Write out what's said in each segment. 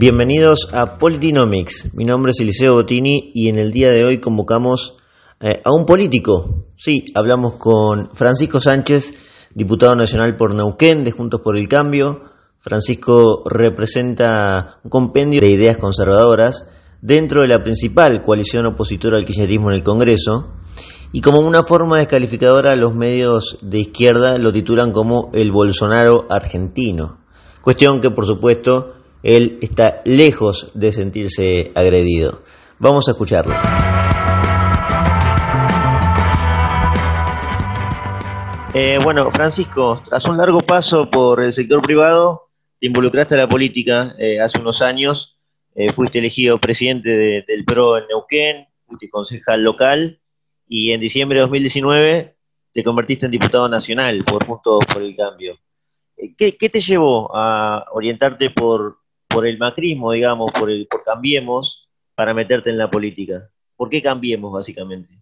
Bienvenidos a Politinomics. Mi nombre es Eliseo Bottini y en el día de hoy convocamos eh, a un político. Sí, hablamos con Francisco Sánchez, diputado nacional por Neuquén de Juntos por el Cambio. Francisco representa un compendio de ideas conservadoras dentro de la principal coalición opositora al kirchnerismo en el Congreso. Y como una forma descalificadora, los medios de izquierda lo titulan como el Bolsonaro argentino. Cuestión que, por supuesto, él está lejos de sentirse agredido. Vamos a escucharlo. Eh, bueno, Francisco, tras un largo paso por el sector privado, te involucraste en la política eh, hace unos años, eh, fuiste elegido presidente del PRO en Neuquén, fuiste concejal local y en diciembre de 2019 te convertiste en diputado nacional por por el Cambio. ¿Qué, ¿Qué, te llevó a orientarte por, por el macrismo, digamos, por, el, por Cambiemos, para meterte en la política? ¿Por qué Cambiemos, básicamente?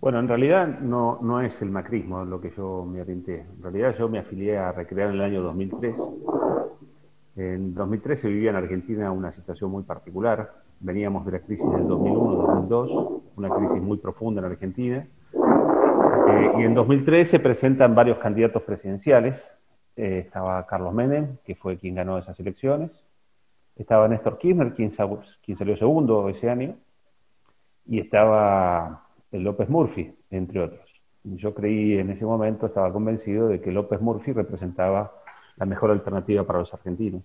Bueno, en realidad no, no es el macrismo lo que yo me orienté. En realidad yo me afilié a Recrear en el año 2003. En 2003 se vivía en Argentina una situación muy particular. Veníamos de la crisis del 2001-2002, una crisis muy profunda en Argentina. Eh, y en 2003 se presentan varios candidatos presidenciales. Eh, estaba Carlos Menem, que fue quien ganó esas elecciones. Estaba Néstor Kirchner, quien, quien salió segundo ese año. Y estaba López Murphy, entre otros. Yo creí en ese momento, estaba convencido de que López Murphy representaba la mejor alternativa para los argentinos.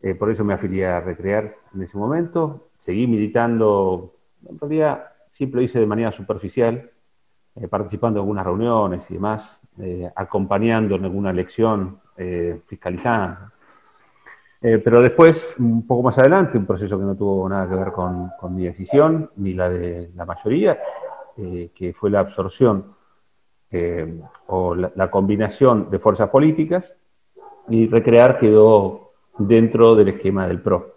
Eh, por eso me afilié a Recrear en ese momento. Seguí militando, en realidad siempre lo hice de manera superficial, eh, participando en algunas reuniones y demás, eh, acompañando en alguna elección, fiscalizando. pero después, un poco más adelante, un proceso que no tuvo nada que ver con, mi decisión, ni la de la mayoría, eh, que fue la absorción eh, o la, combinación de fuerzas políticas, y Recrear quedó dentro del esquema del PRO.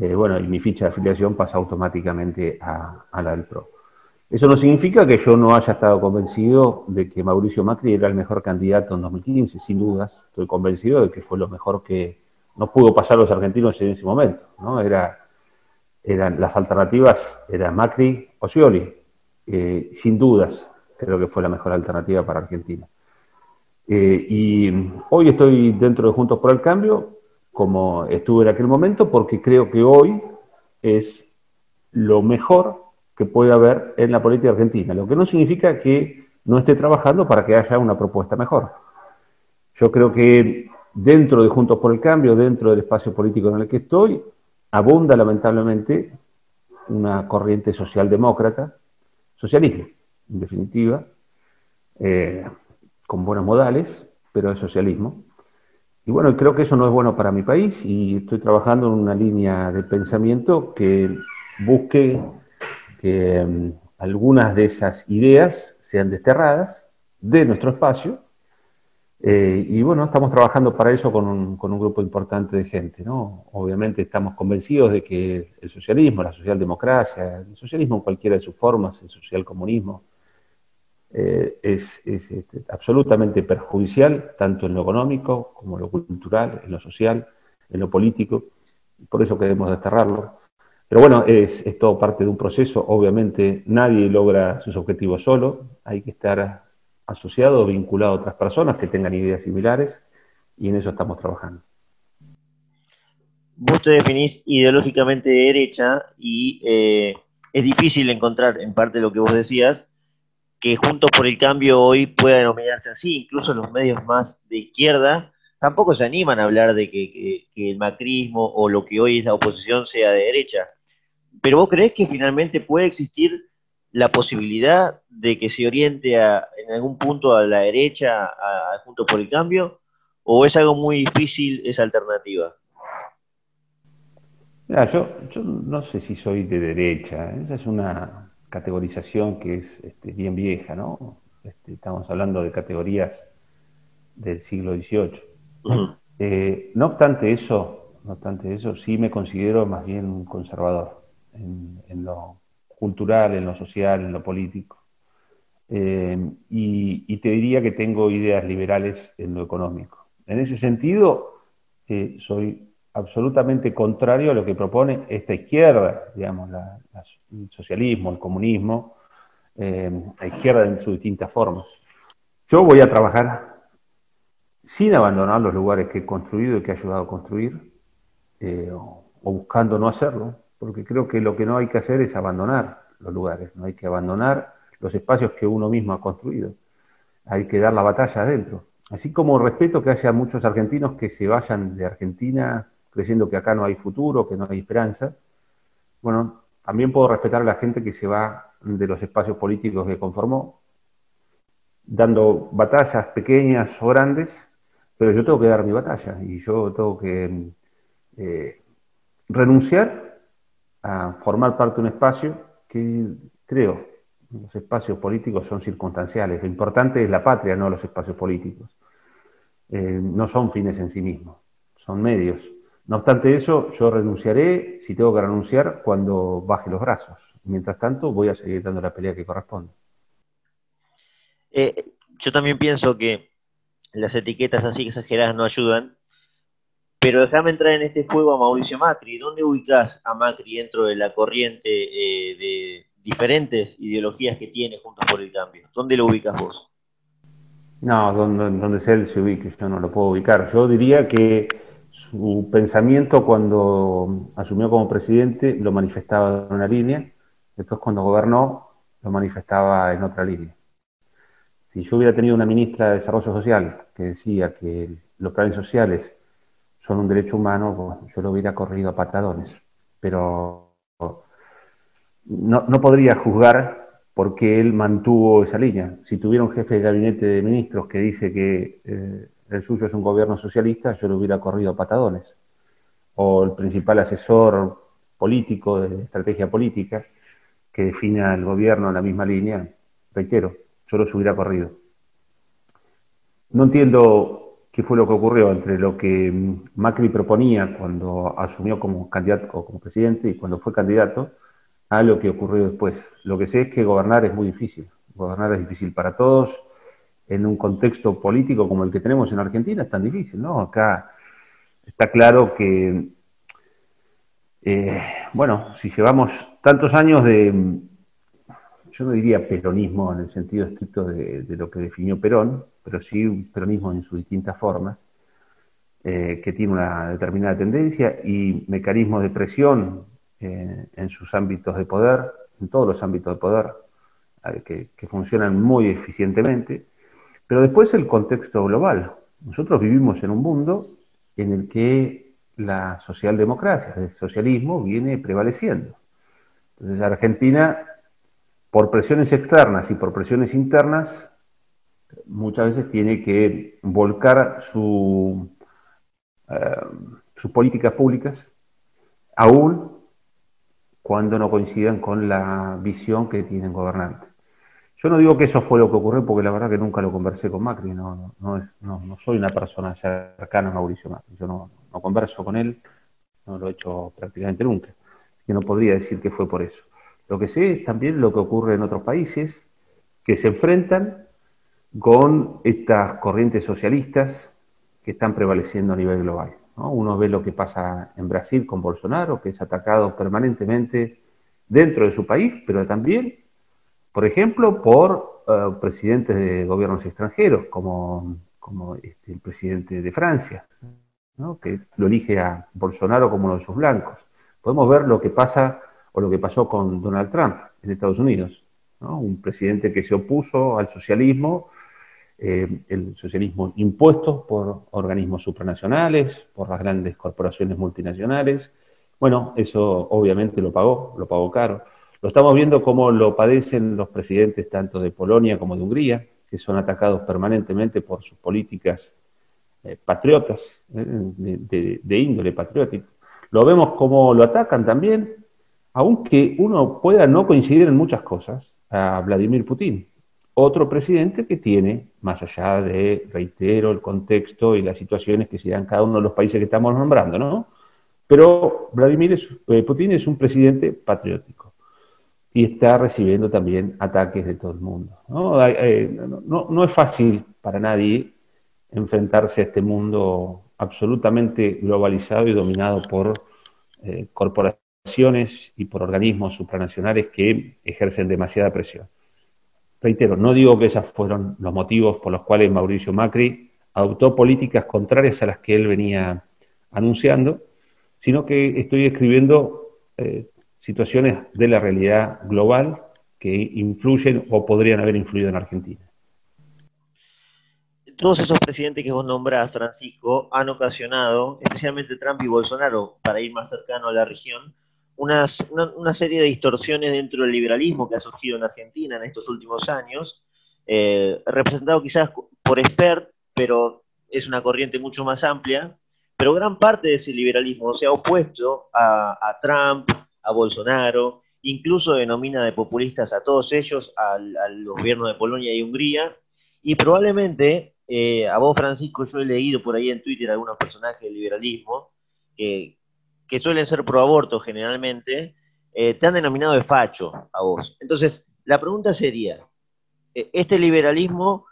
Eh, bueno, y mi ficha de afiliación pasa automáticamente a, la del PRO. Eso no significa que yo no haya estado convencido de que Mauricio Macri era el mejor candidato en 2015, sin dudas. Estoy convencido de que fue lo mejor que nos pudo pasar a los argentinos en ese momento. ¿no? Era, eran, las alternativas eran Macri o Scioli. Eh, sin dudas, creo que fue la mejor alternativa para Argentina. Eh, y hoy estoy dentro de Juntos por el Cambio, como estuve en aquel momento, porque creo que hoy es lo mejor que puede haber en la política argentina, lo que no significa que no esté trabajando para que haya una propuesta mejor. Yo creo que dentro de Juntos por el Cambio, dentro del espacio político en el que estoy, abunda lamentablemente una corriente socialdemócrata socialismo, en definitiva, eh, con buenos modales, pero es socialismo. Y bueno, creo que eso no es bueno para mi país y estoy trabajando en una línea de pensamiento que busque que mm, algunas de esas ideas sean desterradas de nuestro espacio eh, y bueno, estamos trabajando para eso con un, con un, grupo importante de gente, ¿no? Obviamente estamos convencidos de que el socialismo, la socialdemocracia, el socialismo en cualquiera de sus formas, el socialcomunismo, eh, es, es este, absolutamente perjudicial, tanto en lo económico como en lo cultural, en lo social, en lo político, por eso queremos desterrarlo. Pero bueno, es, todo parte de un proceso, obviamente nadie logra sus objetivos solo, hay que estar asociado vinculado a otras personas que tengan ideas similares y en eso estamos trabajando. Vos te definís ideológicamente de derecha y eh, es difícil encontrar, en parte lo que vos decías, que Juntos por el Cambio hoy pueda denominarse así, incluso los medios más de izquierda tampoco se animan a hablar de que el macrismo o lo que hoy es la oposición sea de derecha. Pero vos crees que finalmente puede existir la posibilidad de que se oriente en algún punto a la derecha, a, junto por el cambio, o es algo muy difícil esa alternativa? yo, no sé si soy de derecha, esa es una categorización que es este, bien vieja, ¿no? Este, estamos hablando de categorías del siglo XVIII. Eh, no obstante eso, no obstante eso, sí me considero más bien un conservador en, en lo cultural, en lo social, en lo político. Eh, y, te diría que tengo ideas liberales en lo económico. En ese sentido, eh, soy absolutamente contrario a lo que propone esta izquierda, digamos, el socialismo, el comunismo, eh, la izquierda en sus distintas formas. Yo voy a trabajar sin abandonar los lugares que he construido y que he ayudado a construir, eh, o, buscando no hacerlo, porque creo que lo que no hay que hacer es abandonar los lugares, no hay que abandonar los espacios que uno mismo ha construido, hay que dar la batalla adentro. Así como respeto que haya muchos argentinos que se vayan de Argentina creyendo que acá no hay futuro, que no hay esperanza, bueno, también puedo respetar a la gente que se va de los espacios políticos que conformó, dando batallas pequeñas o grandes, pero yo tengo que dar mi batalla y yo tengo que eh, renunciar a formar parte de un espacio que creo, los espacios políticos son circunstanciales, lo importante es la patria, no los espacios políticos. Eh, no son fines en sí mismos, son medios. No obstante eso, yo renunciaré, si tengo que renunciar, cuando baje los brazos. Mientras tanto, voy a seguir dando la pelea que corresponde. Eh, yo también pienso que las etiquetas así exageradas no ayudan, pero déjame entrar en este juego a Mauricio Macri. ¿Dónde ubicas a Macri dentro de la corriente eh, de diferentes ideologías que tiene Juntos por el Cambio? ¿Dónde lo ubicas vos? No, donde, donde él se ubique, yo no lo puedo ubicar. Yo diría que su pensamiento cuando asumió como presidente lo manifestaba en una línea, después cuando gobernó lo manifestaba en otra línea. Si yo hubiera tenido una ministra de Desarrollo Social que decía que los planes sociales son un derecho humano, yo lo hubiera corrido a patadones. Pero no, no podría juzgar porque él mantuvo esa línea. Si tuviera un jefe de gabinete de ministros que dice que eh, el suyo es un gobierno socialista, yo lo hubiera corrido a patadones. O el principal asesor político de estrategia política que defina el gobierno en la misma línea, reitero, yo los hubiera corrido. No entiendo qué fue lo que ocurrió entre lo que Macri proponía cuando asumió como candidato o como presidente y cuando fue candidato a lo que ocurrió después. Lo que sé es que gobernar es muy difícil. Gobernar es difícil para todos. En un contexto político como el que tenemos en Argentina es tan difícil, ¿no? Acá está claro que, eh, bueno, si llevamos tantos años de, yo no diría peronismo en el sentido estricto de, lo que definió Perón, pero sí un peronismo en sus distintas formas, eh, que tiene una determinada tendencia y mecanismos de presión eh, en sus ámbitos de poder, en todos los ámbitos de poder, eh, que, funcionan muy eficientemente, pero después el contexto global. Nosotros vivimos en un mundo en el que la socialdemocracia, el socialismo, viene prevaleciendo. Entonces Argentina, por presiones externas y por presiones internas, muchas veces tiene que volcar su, eh, sus políticas públicas, aún cuando no coincidan con la visión que tienen gobernantes. Yo no digo que eso fue lo que ocurrió porque la verdad que nunca lo conversé con Macri, no, no, no, no soy una persona cercana a Mauricio Macri, yo no, converso con él, no lo he hecho prácticamente nunca, que no podría decir que fue por eso. Lo que sé es también lo que ocurre en otros países que se enfrentan con estas corrientes socialistas que están prevaleciendo a nivel global. Uno ve lo que pasa en Brasil con Bolsonaro, que es atacado permanentemente dentro de su país, pero también, por ejemplo, por eh, presidentes de gobiernos extranjeros, como, como este, el presidente de Francia, que lo elige a Bolsonaro como uno de sus blancos. Podemos ver lo que pasa o lo que pasó con Donald Trump en Estados Unidos, un presidente que se opuso al socialismo eh, el socialismo impuesto por organismos supranacionales, por las grandes corporaciones multinacionales. Bueno, eso obviamente lo pagó, lo pagó caro. Lo estamos viendo como lo padecen los presidentes tanto de Polonia como de Hungría, que son atacados permanentemente por sus políticas eh, patriotas, eh, de, índole patriótico. Lo vemos como lo atacan también, aunque uno pueda no coincidir en muchas cosas, a Vladimir Putin otro presidente que tiene, más allá de, reitero, el contexto y las situaciones que se dan cada uno de los países que estamos nombrando, ¿no? Pero Vladimir eh, Putin es un presidente patriótico y está recibiendo también ataques de todo el mundo. Eh, ¿no? no, es fácil para nadie enfrentarse a este mundo absolutamente globalizado y dominado por eh, corporaciones y por organismos supranacionales que ejercen demasiada presión. Reitero, no digo que esos fueron los motivos por los cuales Mauricio Macri adoptó políticas contrarias a las que él venía anunciando, sino que estoy escribiendo eh, situaciones de la realidad global que influyen o podrían haber influido en Argentina. Todos esos presidentes que vos nombrás, Francisco, han ocasionado, especialmente Trump y Bolsonaro, para ir más cercano a la región, una, serie de distorsiones dentro del liberalismo que ha surgido en Argentina en estos últimos años, eh, representado quizás por expert, pero es una corriente mucho más amplia, pero gran parte de ese liberalismo se ha opuesto a, Trump, a Bolsonaro, incluso denomina de populistas a todos ellos, al, gobierno de Polonia y Hungría, y probablemente, eh, a vos Francisco, yo he leído por ahí en Twitter algunos personajes del liberalismo que, suelen ser pro aborto generalmente, eh, te han denominado de facho a vos. Entonces, la pregunta sería, eh, ¿este liberalismo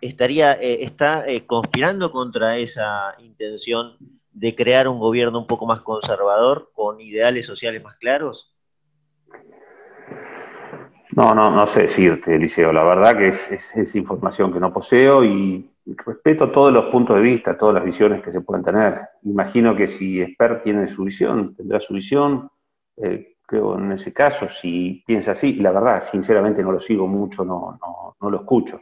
estaría, eh, está conspirando contra esa intención de crear un gobierno un poco más conservador, con ideales sociales más claros? No, no, no sé decirte, Eliseo. La verdad que es, información que no poseo y respeto todos los puntos de vista, todas las visiones que se pueden tener. Imagino que si Esper tiene su visión, tendrá su visión. Eh, creo en ese caso, si piensa así, la verdad, sinceramente no lo sigo mucho, no, lo escucho.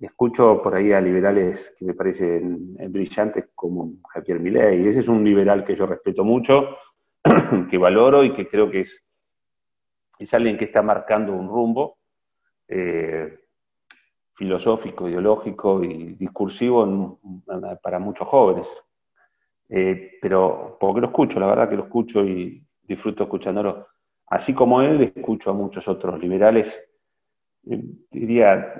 Escucho por ahí a liberales que me parecen brillantes como Javier Milei, ese es un liberal que yo respeto mucho, que valoro y que creo que es, es alguien que está marcando un rumbo eh, filosófico, ideológico y discursivo para muchos jóvenes. Eh, pero porque lo escucho, la verdad que lo escucho y disfruto escuchándolo. Así como él, escucho a muchos otros liberales, eh, diría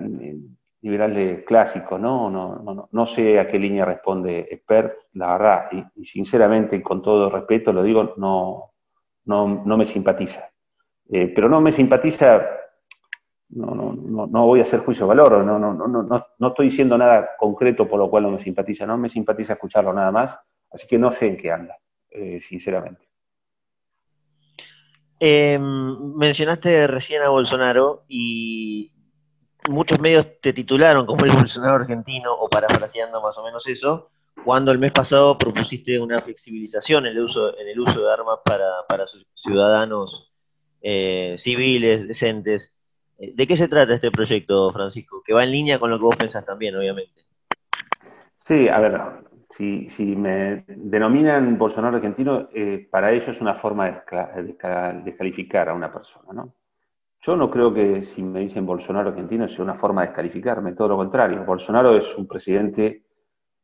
liberales clásicos, ¿no? No, no, no sé a qué línea responde Expert, la verdad, y, sinceramente y con todo respeto lo digo, no, no, no me simpatiza. Eh, pero no me simpatiza, no, no, no, voy a hacer juicio de valor, no, no, no, no, no estoy diciendo nada concreto por lo cual no me simpatiza, no me simpatiza escucharlo nada más, así que no sé en qué anda, eh, sinceramente. Em, mencionaste recién a Bolsonaro y muchos medios te titularon como el Bolsonaro argentino, o parafraseando más o menos eso, cuando el mes pasado propusiste una flexibilización en el uso, en el uso de armas para, para ciudadanos eh, civiles, decentes. Eh, ¿De qué se trata este proyecto, Francisco? Que va en línea con lo que vos pensás también, obviamente. Sí, a ver, si, me denominan Bolsonaro argentino, eh, para ellos es una forma de descalificar a una persona, ¿no? Yo no creo que si me dicen Bolsonaro argentino sea una forma de descalificarme, todo lo contrario. Bolsonaro es un presidente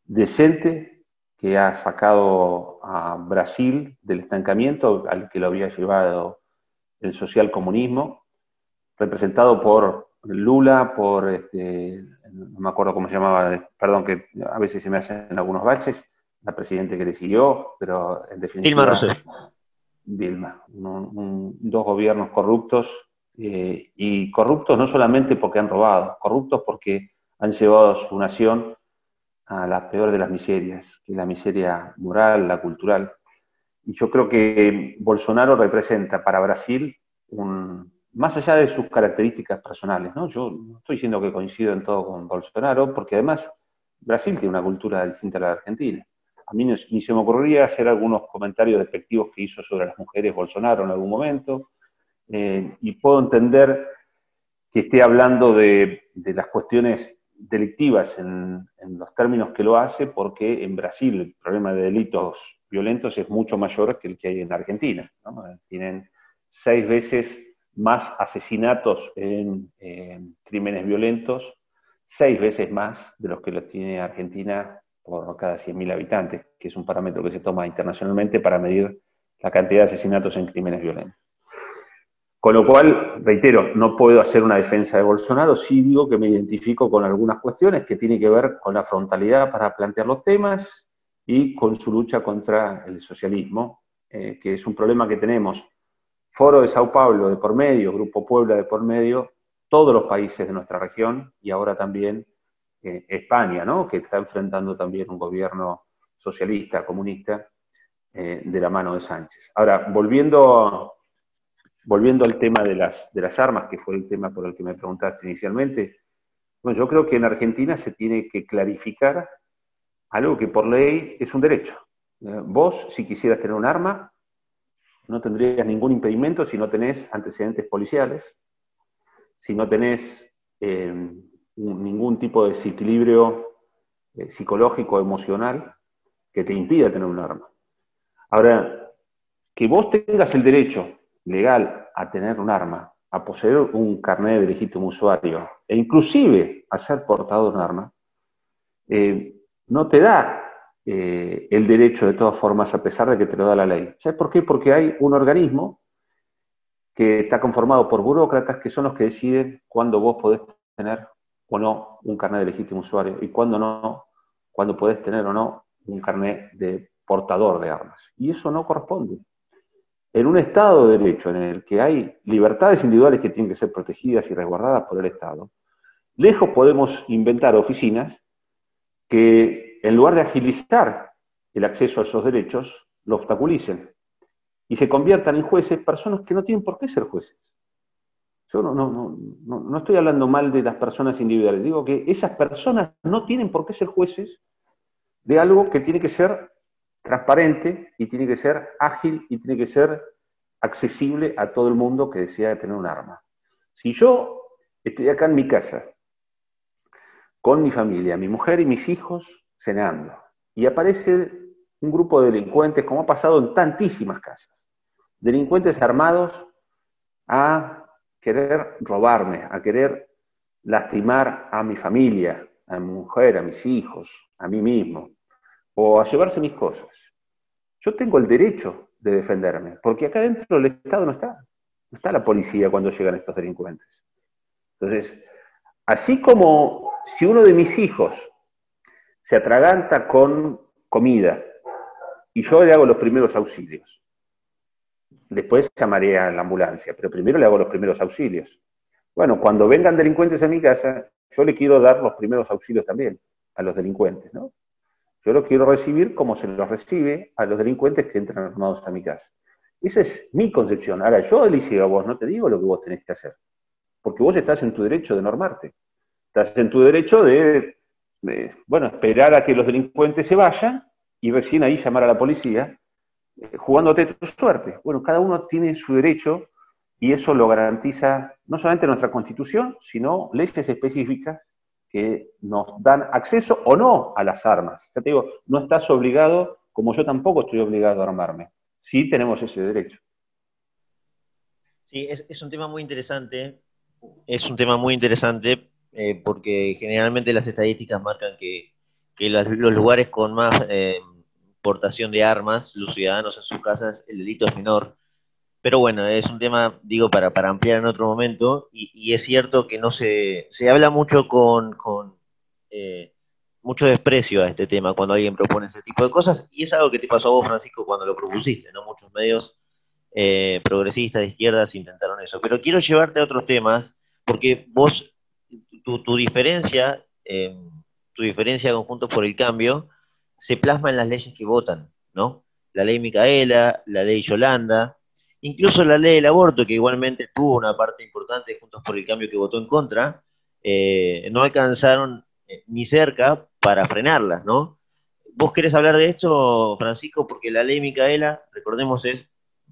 decente que ha sacado a Brasil del estancamiento al que lo había llevado el socialcomunismo, representado por Lula, por, este, no me acuerdo cómo se llamaba, perdón que a veces se me hacen algunos baches, la presidente que le siguió, pero en definitiva... Dilma Rousseff. Dilma, dos gobiernos corruptos eh, y corruptos no solamente porque han robado, corruptos porque han llevado a su nación a la peor de las miserias, que es la miseria moral, la cultural. Y yo creo que Bolsonaro representa para Brasil, un, más allá de sus características personales, ¿no? yo no estoy diciendo que coincido en todo con Bolsonaro, porque además Brasil tiene una cultura distinta a la de Argentina. A mí ni se me ocurriría hacer algunos comentarios despectivos que hizo sobre las mujeres Bolsonaro en algún momento, eh, y puedo entender que esté hablando de, las cuestiones delictivas en, los términos que lo hace, porque en Brasil el problema de delitos violentos es mucho mayor que el que hay en Argentina. Tienen seis veces más asesinatos en, crímenes violentos, seis veces más de los que los tiene Argentina por cada 100.000 habitantes, que es un parámetro que se toma internacionalmente para medir la cantidad de asesinatos en crímenes violentos. Con lo cual, reitero, no puedo hacer una defensa de Bolsonaro, sí digo que me identifico con algunas cuestiones que tienen que ver con la frontalidad para plantear los temas y con su lucha contra el socialismo, eh, que es un problema que tenemos. Foro de Sao Paulo de por medio, Grupo Puebla de por medio, todos los países de nuestra región y ahora también eh, España, ¿no? que está enfrentando también un gobierno socialista, comunista, eh, de la mano de Sánchez. Ahora, volviendo, volviendo al tema de las, de las armas, que fue el tema por el que me preguntaste inicialmente, bueno, yo creo que en Argentina se tiene que clarificar algo que por ley es un derecho. Eh, vos, si quisieras tener un arma, no tendrías ningún impedimento si no tenés antecedentes policiales, si no tenés eh, ningún tipo de desequilibrio eh, psicológico, emocional, que te impida tener un arma. Ahora, que vos tengas el derecho legal a tener un arma, a poseer un carnet de legítimo usuario, e inclusive a ser portador de un arma, eh, no te da eh, el derecho de todas formas, a pesar de que te lo da la ley. ¿Sabes por qué? Porque hay un organismo que está conformado por burócratas que son los que deciden cuándo vos podés tener o no un carnet de legítimo usuario y cuándo no, cuándo podés tener o no un carnet de portador de armas. Y eso no corresponde. En un Estado de Derecho en el que hay libertades individuales que tienen que ser protegidas y resguardadas por el Estado, lejos podemos inventar oficinas que en lugar de agilizar el acceso a esos derechos, lo obstaculicen y se conviertan en jueces personas que no tienen por qué ser jueces. Yo no, no, no, estoy hablando mal de las personas individuales, digo que esas personas no tienen por qué ser jueces de algo que tiene que ser transparente y tiene que ser ágil y tiene que ser accesible a todo el mundo que desea tener un arma. Si yo estoy acá en mi casa, con mi familia, mi mujer y mis hijos cenando, y aparece un grupo de delincuentes, como ha pasado en tantísimas casas, delincuentes armados a querer robarme, a querer lastimar a mi familia, a mi mujer, a mis hijos, a mí mismo, o a llevarse mis cosas. Yo tengo el derecho de defenderme, porque acá dentro del Estado no está, no está la policía cuando llegan estos delincuentes. Entonces, así como si uno de mis hijos se atraganta con comida y yo le hago los primeros auxilios, después llamaré a la ambulancia, pero primero le hago los primeros auxilios. Bueno, cuando vengan delincuentes a mi casa, yo le quiero dar los primeros auxilios también a los delincuentes, ¿no? Yo lo quiero recibir como se los recibe a los delincuentes que entran armados a mi casa. Esa es mi concepción. Ahora, yo, Eliseo, a vos no te digo lo que vos tenés que hacer, porque vos estás en tu derecho de normarte. Estás en tu derecho de, bueno, esperar a que los delincuentes se vayan y recién ahí llamar a la policía, eh, jugándote tu suerte. Bueno, cada uno tiene su derecho y eso lo garantiza no solamente nuestra Constitución, sino leyes específicas que nos dan acceso o no a las armas. Ya te digo, no estás obligado, como yo tampoco estoy obligado a armarme. Sí tenemos ese derecho. Sí, es, un tema muy interesante. Es un tema muy interesante eh, porque generalmente las estadísticas marcan que, los, lugares con más eh, portación de armas, los ciudadanos en sus casas, el delito es menor. Pero bueno, es un tema, digo, para, para ampliar en otro momento, y, es cierto que no se, se habla mucho con, con eh, mucho desprecio a este tema cuando alguien propone ese tipo de cosas, y es algo que te pasó a vos, Francisco, cuando lo propusiste, ¿no? Muchos medios eh, progresistas de izquierdas intentaron eso. Pero quiero llevarte a otros temas, porque vos, tu, tu diferencia, eh, tu diferencia con Juntos por el Cambio, se plasma en las leyes que votan, ¿no? La ley Micaela, la ley Yolanda, Incluso la ley del aborto, que igualmente tuvo una parte importante de Juntos por el Cambio que votó en contra, eh, no alcanzaron eh, ni cerca para frenarlas, ¿no? ¿Vos querés hablar de esto, Francisco? Porque la ley Micaela, recordemos, es,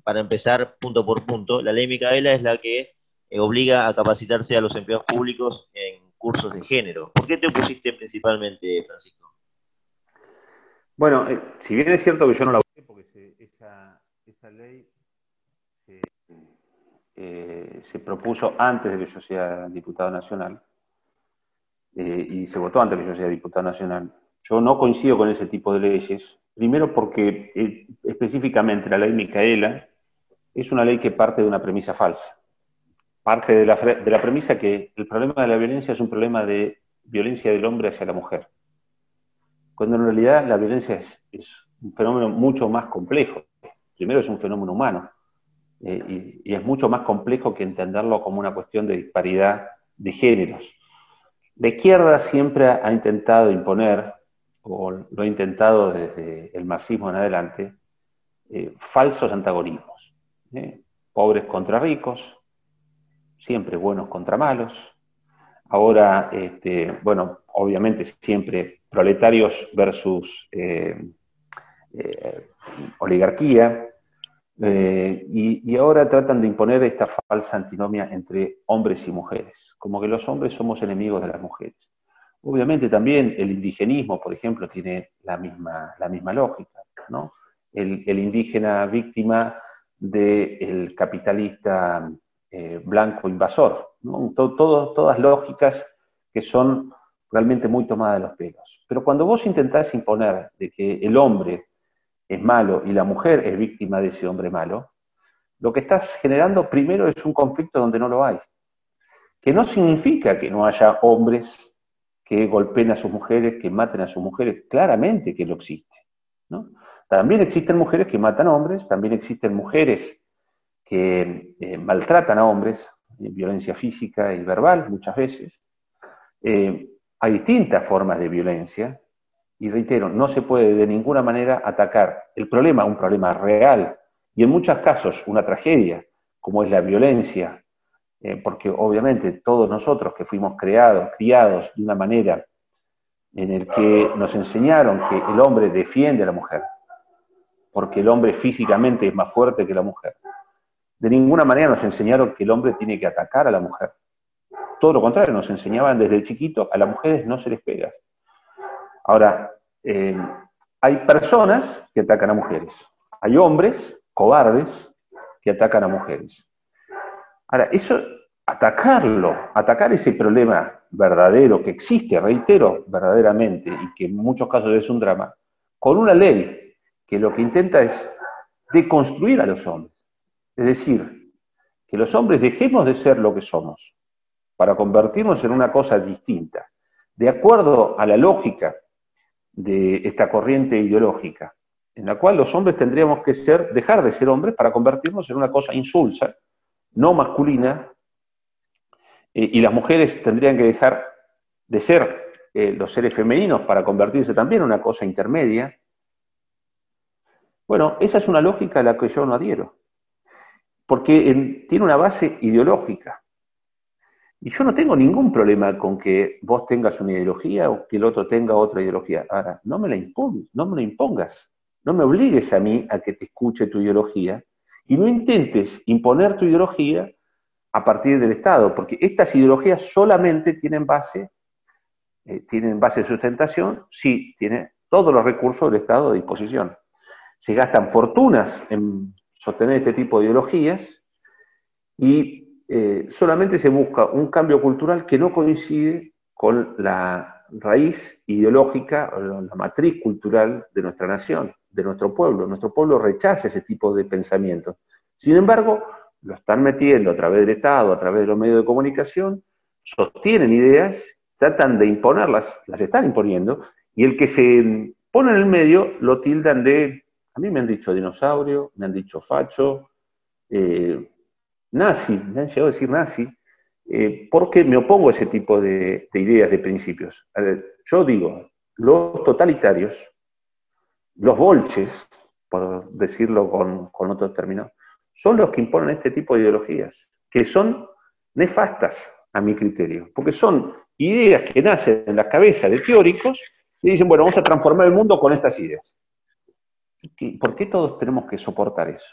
para empezar punto por punto, la ley Micaela es la que eh, obliga a capacitarse a los empleados públicos en cursos de género. ¿Por qué te opusiste principalmente, Francisco? Bueno, si bien es cierto que yo no la voté, porque esa ley eh, se propuso antes de que yo sea diputado nacional eh, y se votó antes de que yo sea diputado nacional. Yo no coincido con ese tipo de leyes, primero porque eh, específicamente la ley Micaela es una ley que parte de una premisa falsa. Parte de la, premisa que el problema de la violencia es un problema de violencia del hombre hacia la mujer. Cuando en realidad la violencia es, un fenómeno mucho más complejo. Primero es un fenómeno humano eh, y, es mucho más complejo que entenderlo como una cuestión de disparidad de géneros. La izquierda siempre ha intentado imponer o lo he intentado desde el marxismo en adelante, eh, falsos antagonismos. ¿eh? Pobres contra ricos, siempre buenos contra malos. Ahora, este, bueno, obviamente siempre proletarios versus eh, oligarquía. Y, y, ahora tratan de imponer esta falsa antinomia entre hombres y mujeres, como que los hombres somos enemigos de las mujeres. Obviamente también el indigenismo, por ejemplo, tiene la misma, la misma lógica, ¿no? El, indígena víctima del capitalista eh, blanco invasor, todas lógicas que son realmente muy tomadas de los pelos. Pero cuando vos intentás imponer de que el hombre es malo y la mujer es víctima de ese hombre malo, lo que estás generando primero es un conflicto donde no lo hay. Que no significa que no haya hombres que golpeen a sus mujeres, que maten a sus mujeres, claramente que lo existe. También existen mujeres que matan hombres, también existen mujeres que eh, maltratan a hombres, eh, violencia física y verbal muchas veces. Eh, hay distintas formas de violencia y reitero, no se puede de ninguna manera atacar el problema, un problema real y en muchos casos una tragedia, como es la violencia porque obviamente todos nosotros que fuimos creados, criados de una manera en el que nos enseñaron que el hombre defiende a la mujer, porque el hombre físicamente es más fuerte que la mujer. De ninguna manera nos enseñaron que el hombre tiene que atacar a la mujer. Todo lo contrario, nos enseñaban desde chiquito, a las mujeres no se les pega. Ahora, eh, hay personas que atacan a mujeres, hay hombres cobardes que atacan a mujeres. Ahora, eso, atacarlo, atacar ese problema verdadero que existe, reitero, verdaderamente, y que en muchos casos es un drama, con una ley que lo que intenta es deconstruir a los hombres. Es decir, que los hombres dejemos de ser lo que somos para convertirnos en una cosa distinta, de acuerdo a la lógica de esta corriente ideológica, en la cual los hombres tendríamos que ser, dejar de ser hombres para convertirnos en una cosa insulsa, no masculina, eh, y las mujeres tendrían que dejar de ser eh, los seres femeninos para convertirse también en una cosa intermedia. Bueno, esa es una lógica a la que yo no adhiero, porque tiene una base ideológica. Y yo no tengo ningún problema con que vos tengas una ideología o que el otro tenga otra ideología. Ahora, no me la impongas, no me la impongas. No me obligues a mí a que te escuche tu ideología, y no intentes imponer tu ideología a partir del Estado, porque estas ideologías solamente tienen base, eh, tienen base de sustentación si tiene todos los recursos del Estado a disposición. Se gastan fortunas en sostener este tipo de ideologías y eh, solamente se busca un cambio cultural que no coincide con la raíz ideológica la matriz cultural de nuestra nación de nuestro pueblo. Nuestro pueblo rechaza ese tipo de pensamientos. Sin embargo, lo están metiendo a través del Estado, a través de los medios de comunicación, sostienen ideas, tratan de imponerlas, las están imponiendo, y el que se pone en el medio lo tildan de, a mí me han dicho dinosaurio, me han dicho facho, eh, nazi, me han llegado a decir nazi, eh, porque me opongo a ese tipo de, de ideas, de principios. yo digo, los totalitarios los bolches, por decirlo con, con otros términos, son los que imponen este tipo de ideologías, que son nefastas a mi criterio, porque son ideas que nacen en la cabeza de teóricos y dicen, bueno, vamos a transformar el mundo con estas ideas. ¿Por qué todos tenemos que soportar eso?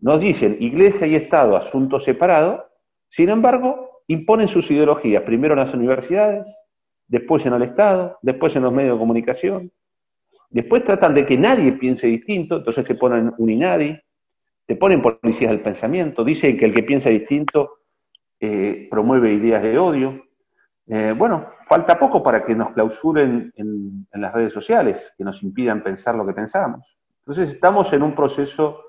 Nos dicen iglesia y Estado, asunto separado, sin embargo, imponen sus ideologías, primero en las universidades, después en el Estado, después en los medios de comunicación, Después tratan de que nadie piense distinto, entonces te ponen un INADI, te ponen policías del pensamiento, dicen que el que piensa distinto eh, promueve ideas de odio. Eh, bueno, falta poco para que nos clausuren en, en, las redes sociales, que nos impidan pensar lo que pensamos. Entonces estamos en un proceso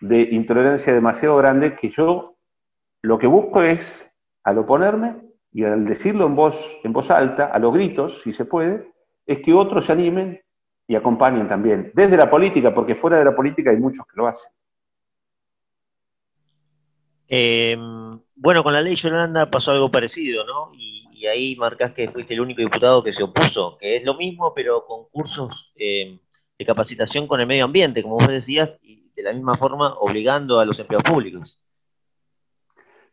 de intolerancia demasiado grande que yo lo que busco es, al oponerme y al decirlo en voz, en voz alta, a los gritos, si se puede, es que otros se animen y acompañen también, desde la política, porque fuera de la política hay muchos que lo hacen. Em, bueno, con la ley Yolanda pasó algo parecido, ¿no? Y, ahí marcas que fuiste el único diputado que se opuso, que es lo mismo, pero con cursos eh, de capacitación con el medio ambiente, como vos decías, y de la misma forma obligando a los empleados públicos.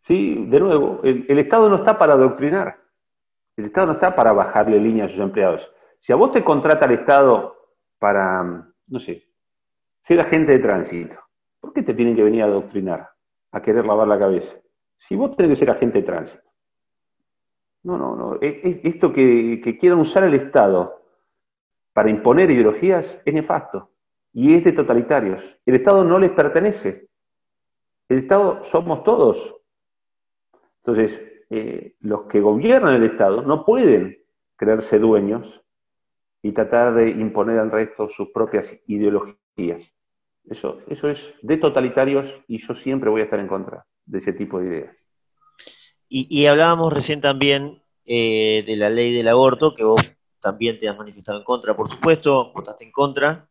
Sí, de nuevo, el, Estado no está para adoctrinar, el Estado no está para bajarle línea a sus empleados. Si a vos te contrata el Estado para, no sé, ser agente de tránsito, ¿por qué te tienen que venir a adoctrinar, a querer lavar la cabeza? Si vos tenés que ser agente de tránsito. No, no, no. E, e, esto que, quieran usar el Estado para imponer ideologías es nefasto y es de totalitarios. El Estado no les pertenece. El Estado somos todos. Entonces, eh, los que gobiernan el Estado no pueden creerse dueños y tratar de imponer al resto sus propias ideologías. Eso, eso es de totalitarios y yo siempre voy a estar en contra de ese tipo de ideas. Y, hablábamos recién también eh, de la ley del aborto, que vos también te has manifestado en contra, por supuesto, votaste en contra,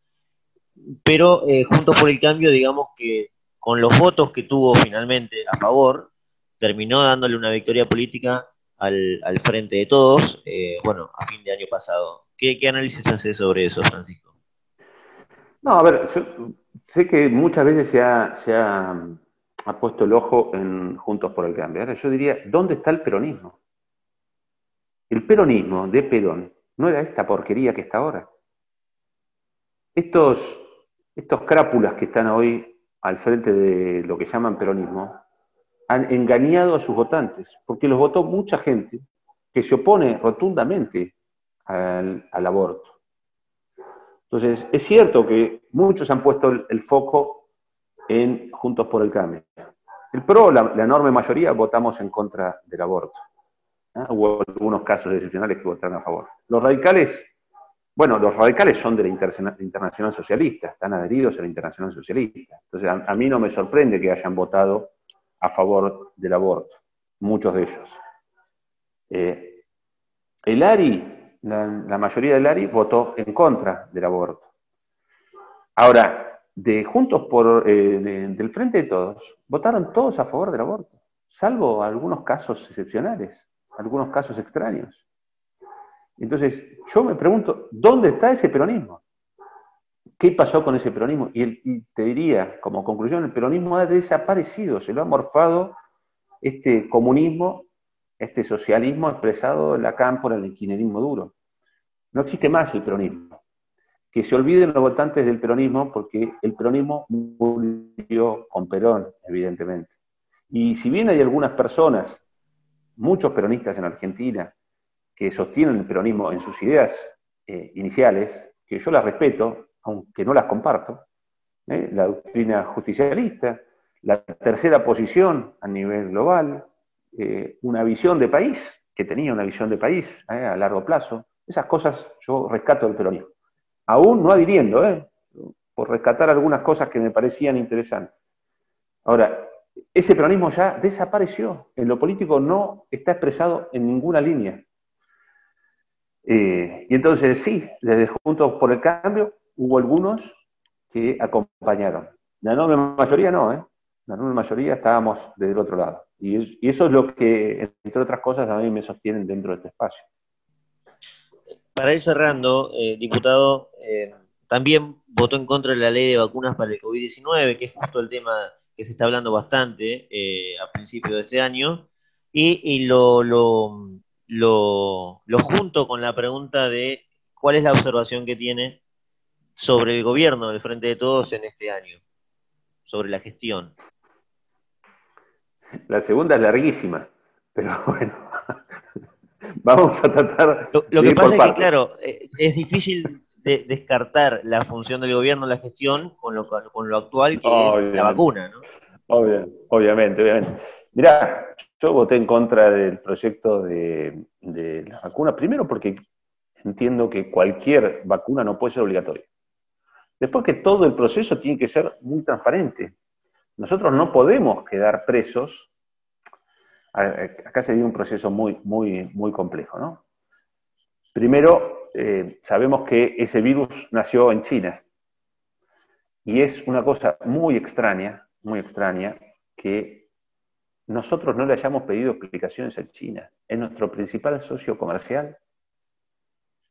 pero eh, Juntos por el Cambio, digamos que con los votos que tuvo finalmente a favor, terminó dándole una victoria política al, frente de todos, eh, bueno, a fin de año pasado. ¿Qué, análisis hace sobre eso, Francisco? No, a ver, sé que muchas veces se ha, puesto el ojo en Juntos por el Cambio. Ahora yo diría, ¿dónde está el peronismo? El peronismo de Perón no era esta porquería que está ahora. Estos, estos crápulas que están hoy al frente de lo que llaman peronismo han engañado a sus votantes, porque los votó mucha gente que se opone rotundamente al, aborto. Entonces, es cierto que muchos han puesto el, foco en Juntos por el Cambio. El PRO, la, enorme mayoría, votamos en contra del aborto. ¿Eh? Hubo algunos casos excepcionales que votaron a favor. Los radicales, bueno, los radicales son de la Internacional Socialista, están adheridos a la Internacional Socialista. Entonces, a, mí no me sorprende que hayan votado a favor del aborto, muchos de ellos. Eh, el ARI la, mayoría del ARI votó en contra del aborto. Ahora, de Juntos por, eh, del Frente de Todos, votaron todos a favor del aborto, salvo algunos casos excepcionales, algunos casos extraños. Entonces, yo me pregunto, ¿dónde está ese peronismo? ¿Qué pasó con ese peronismo? Y, te diría, como conclusión, el peronismo ha desaparecido, se lo ha morfado este comunismo, este socialismo expresado en la cámpora, el inquinerismo duro. No existe más el peronismo. Que se olviden los votantes del peronismo porque el peronismo murió con Perón, evidentemente. Y si bien hay algunas personas, muchos peronistas en Argentina, que sostienen el peronismo en sus ideas eh, iniciales, que yo las respeto, aunque no las comparto, ¿eh? la doctrina justicialista, la tercera posición a nivel global, eh, una visión de país, que tenía una visión de país a largo plazo, esas cosas yo rescato del peronismo. Aún no adhiriendo, por rescatar algunas cosas que me parecían interesantes. Ahora, ese peronismo ya desapareció. En lo político no está expresado en ninguna línea. Eh, y entonces sí, desde Juntos por el Cambio hubo algunos que acompañaron. La enorme mayoría no, ¿eh? La enorme mayoría estábamos del otro lado. y eso es lo que, entre otras cosas, a mí me sostienen dentro de este espacio para ir cerrando, eh, diputado, eh, también votó en contra de la ley de vacunas para el COVID-19, que es justo el tema que se está hablando bastante eh, a principios de este año, y, lo, lo, lo, lo, junto con la pregunta de cuál es la observación que tiene sobre el gobierno del Frente de Todos en este año, sobre la gestión. La segunda es larguísima, pero bueno, vamos a tratar. Lo, que pasa es que, claro, eh, es difícil de descartar la función del gobierno la gestión con lo, con lo actual que es la vacuna, ¿no? obviamente, obviamente. Mirá, yo voté en contra del proyecto de, de la vacuna, primero porque entiendo que cualquier vacuna no puede ser obligatoria. Después que todo el proceso tiene que ser muy transparente. Nosotros no podemos quedar presos acá se dio un proceso muy, muy, muy complejo. ¿no? Primero, eh, sabemos que ese virus nació en China y es una cosa muy extraña, muy extraña, que nosotros no le hayamos pedido explicaciones a China. Es nuestro principal socio comercial.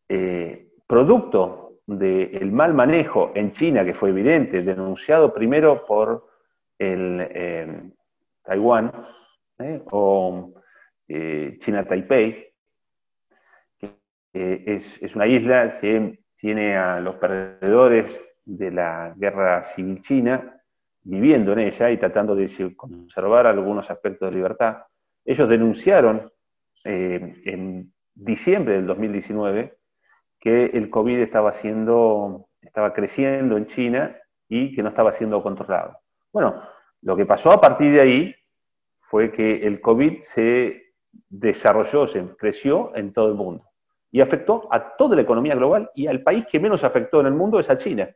Eh, producto del mal manejo en China, que fue evidente, denunciado primero por eh, Taiwán o China Taipei, es, una isla que tiene a los perdedores de la guerra civil china viviendo en ella y tratando de conservar algunos aspectos de libertad. Ellos denunciaron eh, en diciembre del 2019 que el COVID estaba creciendo en China y que no estaba siendo controlado. Bueno, lo que pasó a partir de ahí fue que el COVID se desarrolló, se creció en todo el mundo y afectó a toda la economía global y al país que menos afectó en el mundo es a China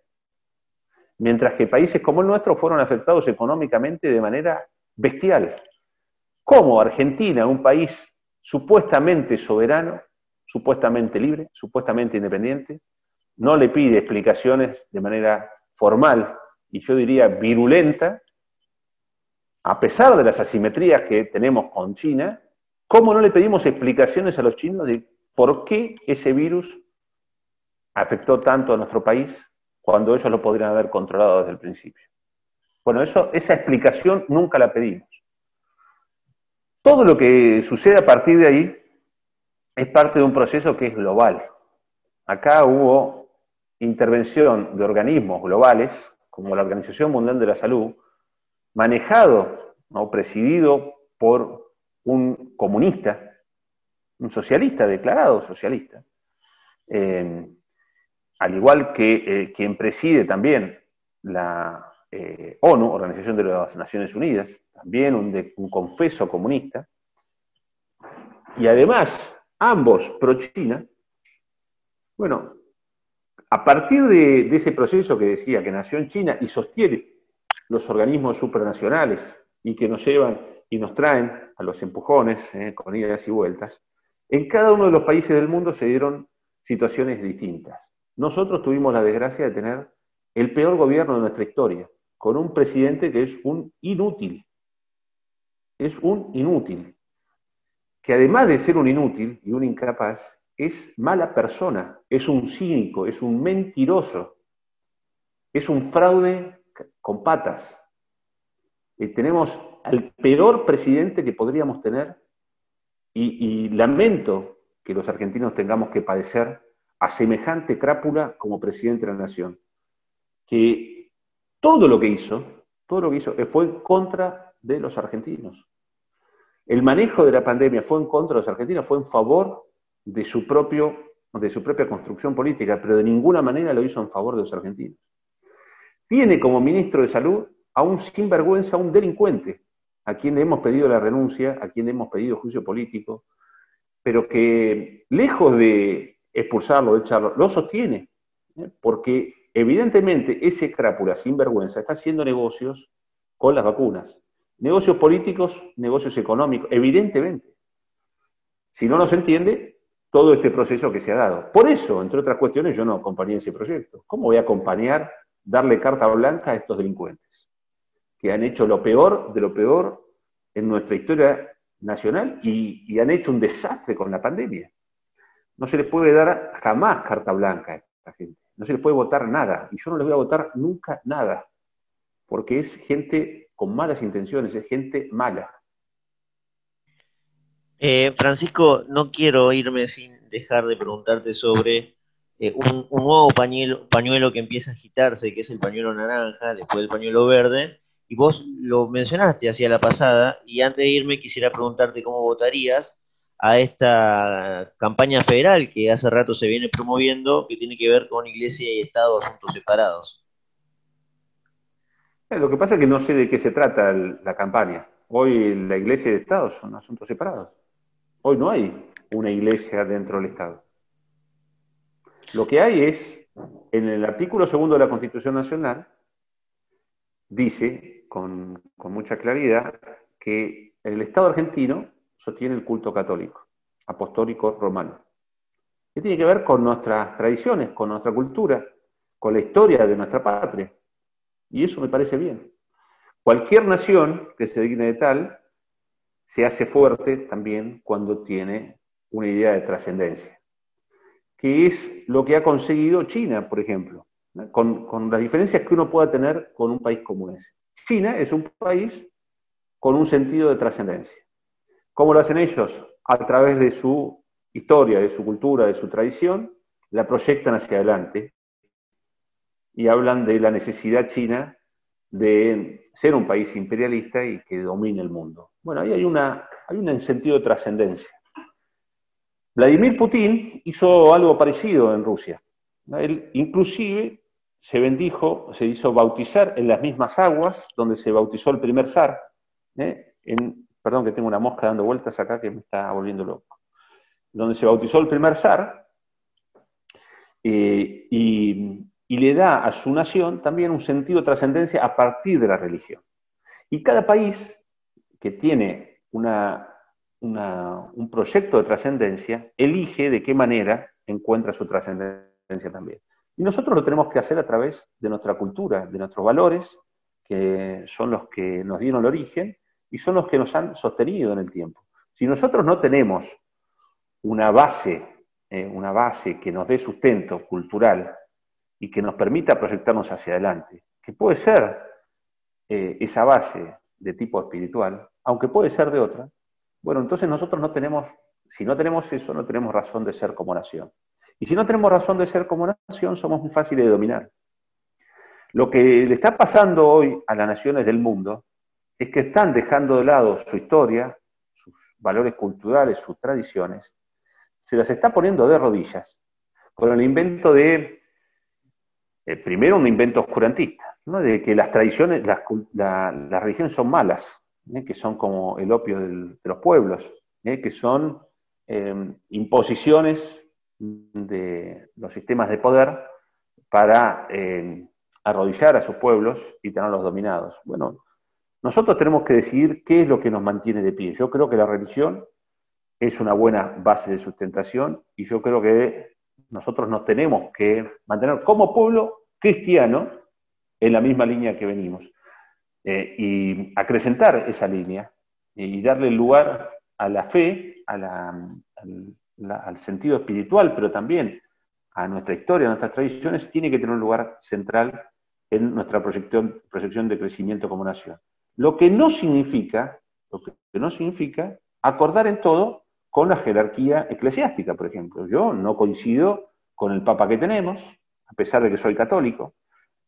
mientras que países como el nuestro fueron afectados económicamente de manera bestial. ¿Cómo Argentina, un país supuestamente soberano, supuestamente libre, supuestamente independiente, no le pide explicaciones de manera formal y yo diría virulenta, a pesar de las asimetrías que tenemos con China, ¿cómo no le pedimos explicaciones a los chinos de por qué ese virus afectó tanto a nuestro país cuando ellos lo podrían haber controlado desde el principio. Bueno, eso, esa explicación nunca la pedimos. Todo lo que sucede a partir de ahí es parte de un proceso que es global. Acá hubo intervención de organismos globales, como la Organización Mundial de la Salud, manejado o presidido por un comunista, un socialista, declarado socialista, eh, al igual que eh, quien preside también la eh, ONU, Organización de las Naciones Unidas, también un, confeso comunista, y además ambos pro-China, bueno, a partir de, ese proceso que decía que nació en China y sostiene los organismos supranacionales y que nos llevan y nos traen a los empujones eh, con idas y vueltas, en cada uno de los países del mundo se dieron situaciones distintas. Nosotros tuvimos la desgracia de tener el peor gobierno de nuestra historia, con un presidente que es un inútil. Es un inútil. Que además de ser un inútil y un incapaz, es mala persona, es un cínico, es un mentiroso, es un fraude con patas. Eh, tenemos al peor presidente que podríamos tener y lamento que los argentinos tengamos que padecer a semejante crápula como presidente de la nación, que todo lo que hizo, todo lo que hizo fue en contra de los argentinos. El manejo de la pandemia fue en contra de los argentinos, fue en favor de su, propio, de su propia construcción política, pero de ninguna manera lo hizo en favor de los argentinos. Tiene como ministro de Salud a un sinvergüenza, a un delincuente, a quien le hemos pedido la renuncia, a quien le hemos pedido juicio político, pero que lejos de expulsarlo, echarlo, lo sostiene, ¿eh? porque evidentemente ese crápula sin vergüenza está haciendo negocios con las vacunas. Negocios políticos, negocios económicos, evidentemente. Si no nos entiende todo este proceso que se ha dado. Por eso, entre otras cuestiones, yo no acompañé ese proyecto. ¿Cómo voy a acompañar, darle carta blanca a estos delincuentes? Que han hecho lo peor de lo peor en nuestra historia nacional y han hecho un desastre con la pandemia. No se le puede dar jamás carta blanca a esta gente. No se le puede votar nada. Y yo no les voy a votar nunca nada. Porque es gente con malas intenciones, es gente mala. Eh, Francisco, no quiero irme sin dejar de preguntarte sobre eh, un, nuevo pañuelo, pañuelo que empieza a agitarse, que es el pañuelo naranja, después del pañuelo verde. Y vos lo mencionaste hacia la pasada, y antes de irme quisiera preguntarte cómo votarías a esta campaña federal que hace rato se viene promoviendo, que tiene que ver con Iglesia y Estado asuntos separados. Eh, lo que pasa es que no sé de qué se trata la campaña. Hoy la Iglesia y el Estado son asuntos separados. Hoy no hay una iglesia dentro del Estado. Lo que hay es, en el artículo segundo de la Constitución Nacional, dice con, mucha claridad que el Estado argentino sostiene el culto católico, apostólico romano. ¿Qué tiene que ver con nuestras tradiciones, con nuestra cultura, con la historia de nuestra patria. Y eso me parece bien. Cualquier nación que se digne de tal se hace fuerte también cuando tiene una idea de trascendencia, que es lo que ha conseguido China, por ejemplo, con, las diferencias que uno pueda tener con un país como ese. China es un país con un sentido de trascendencia. ¿Cómo lo hacen ellos? A través de su historia, de su cultura, de su tradición, la proyectan hacia adelante y hablan de la necesidad china de ser un país imperialista y que domine el mundo. Bueno, ahí hay un sentido de trascendencia. Vladimir Putin hizo algo parecido en Rusia. Él inclusive se bendijo, se hizo bautizar en las mismas aguas donde se bautizó el primer zar. ¿eh? Perdón que tengo una mosca dando vueltas acá que me está volviendo loco. Donde se bautizó el primer zar eh, y, le da a su nación también un sentido de trascendencia a partir de la religión. Y cada país que tiene un proyecto de trascendencia elige de qué manera encuentra su trascendencia también. Y nosotros lo tenemos que hacer a través de nuestra cultura, de nuestros valores, que son los que nos dieron el origen y son los que nos han sostenido en el tiempo. Si nosotros no tenemos una base, eh, una base que nos dé sustento cultural y que nos permita proyectarnos hacia adelante, que puede ser eh, esa base de tipo espiritual, aunque puede ser de otra, bueno, entonces nosotros no tenemos, si no tenemos eso, no tenemos razón de ser como nación. Y si no tenemos razón de ser como nación, somos muy fáciles de dominar. Lo que le está pasando hoy a las naciones del mundo es que están dejando de lado su historia, sus valores culturales, sus tradiciones, se las está poniendo de rodillas con el invento de eh, primero un invento oscurantista, de que las tradiciones, las, religiones son malas, ¿eh? que son como el opio de los pueblos, ¿eh? que son imposiciones de los sistemas de poder para arrodillar a sus pueblos y tenerlos dominados. Bueno, nosotros tenemos que decidir qué es lo que nos mantiene de pie. Yo creo que la religión es una buena base de sustentación y yo creo que nosotros nos tenemos que mantener como pueblo cristiano en la misma línea que venimos. Eh, y acrecentar esa línea y darle lugar a la fe, al, sentido espiritual, pero también a nuestra historia, a nuestras tradiciones, tiene que tener un lugar central en nuestra proyección, proyección de crecimiento como nación. Lo que no significa, lo que no significa acordar en todo con la jerarquía eclesiástica, por ejemplo. Yo no coincido con el Papa que tenemos, a pesar de que soy católico,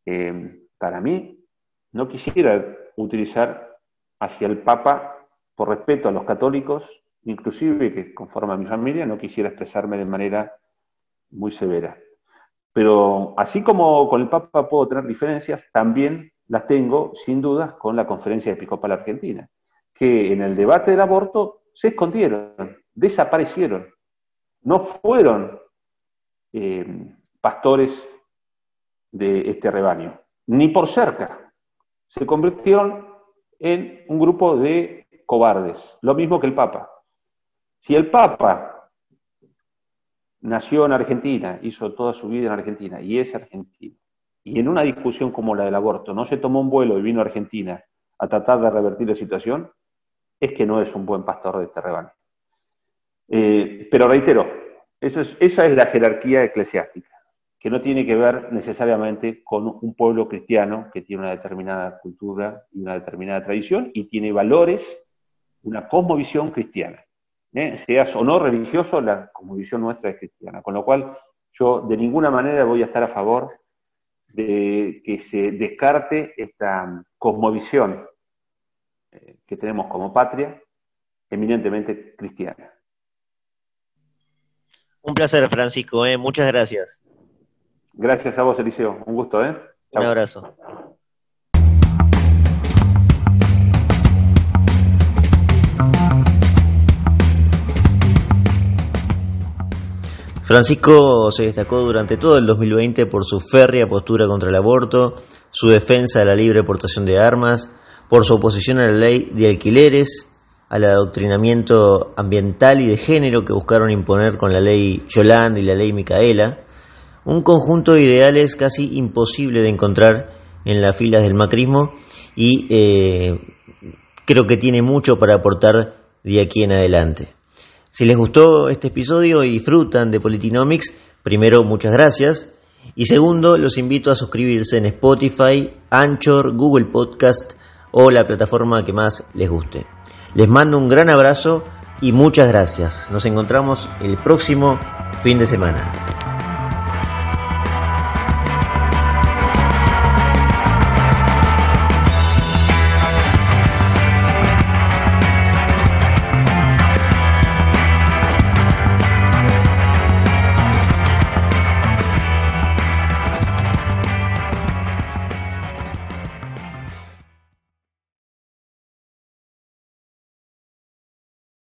eh, para mí no quisiera utilizar hacia el Papa, por respeto a los católicos, inclusive que conforme a mi familia, no quisiera expresarme de manera muy severa. Pero así como con el Papa puedo tener diferencias, también las tengo, sin dudas, con la Conferencia Episcopal Argentina, que en el debate del aborto se escondieron, desaparecieron, no fueron eh, pastores de este rebaño, ni por cerca. Se convirtieron en un grupo de cobardes, lo mismo que el Papa. Si el Papa nació en Argentina, hizo toda su vida en Argentina y es argentino, y en una discusión como la del aborto no se tomó un vuelo y vino a Argentina a tratar de revertir la situación, es que no es un buen pastor de este rebaño. Eh, pero reitero, esa es la jerarquía eclesiástica que no tiene que ver necesariamente con un pueblo cristiano que tiene una determinada cultura y una determinada tradición y tiene valores, una cosmovisión cristiana. ¿Eh? Seas o no religioso, la cosmovisión nuestra es cristiana. Con lo cual, yo de ninguna manera voy a estar a favor de que se descarte esta cosmovisión eh, que tenemos como patria, eminentemente cristiana. Un placer, Francisco. ¿eh? Muchas gracias. Gracias a vos, Eliseo. Un gusto, ¿eh? Un abrazo. Francisco se destacó durante todo el 2020 por su férrea postura contra el aborto, su defensa de la libre portación de armas, por su oposición a la ley de alquileres, al adoctrinamiento ambiental y de género que buscaron imponer con la ley Yolanda y la ley Micaela, un conjunto de ideales casi imposible de encontrar en las filas del macrismo y eh, creo que tiene mucho para aportar de aquí en adelante. Si les gustó este episodio y disfrutan de Politinomics, primero muchas gracias y segundo los invito a suscribirse en Spotify, Anchor, Google Podcast o la plataforma que más les guste. Les mando un gran abrazo y muchas gracias. Nos encontramos el próximo fin de semana.